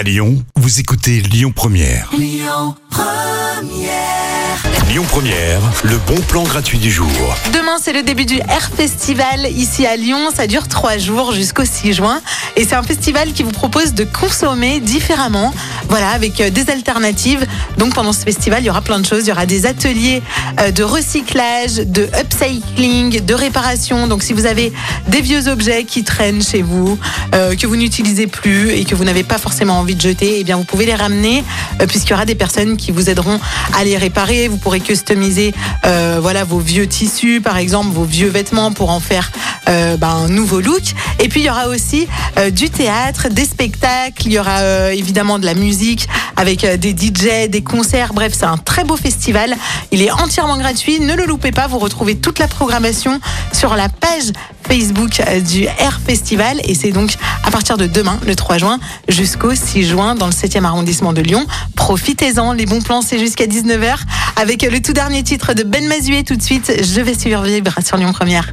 À Lyon, vous écoutez Lyon Première. Lyon Première. Lyon Première, le bon plan gratuit du jour. Demain, c'est le début du Air Festival ici à Lyon. Ça dure trois jours jusqu'au 6 juin. Et c'est un festival qui vous propose de consommer différemment. Voilà, avec euh, des alternatives. Donc pendant ce festival, il y aura plein de choses. Il y aura des ateliers euh, de recyclage, de upcycling, de réparation. Donc si vous avez des vieux objets qui traînent chez vous, euh, que vous n'utilisez plus et que vous n'avez pas forcément envie de jeter, eh bien vous pouvez les ramener euh, puisqu'il y aura des personnes qui vous aideront à les réparer. Vous pourrez customiser euh, voilà vos vieux tissus par exemple, vos vieux vêtements pour en faire euh, ben, un nouveau look. Et puis il y aura aussi euh, du théâtre, des spectacles, il y aura euh, évidemment de la musique avec euh, des DJ, des concerts. Bref, c'est un très beau festival. Il est entièrement gratuit. Ne le loupez pas. Vous retrouvez toute la programmation sur la page Facebook euh, du Air Festival. Et c'est donc à partir de demain, le 3 juin, jusqu'au 6 juin dans le 7e arrondissement de Lyon. Profitez-en. Les bons plans, c'est jusqu'à 19h avec le tout dernier titre de Ben Mazué tout de suite. Je vais survivre sur Lyon Première.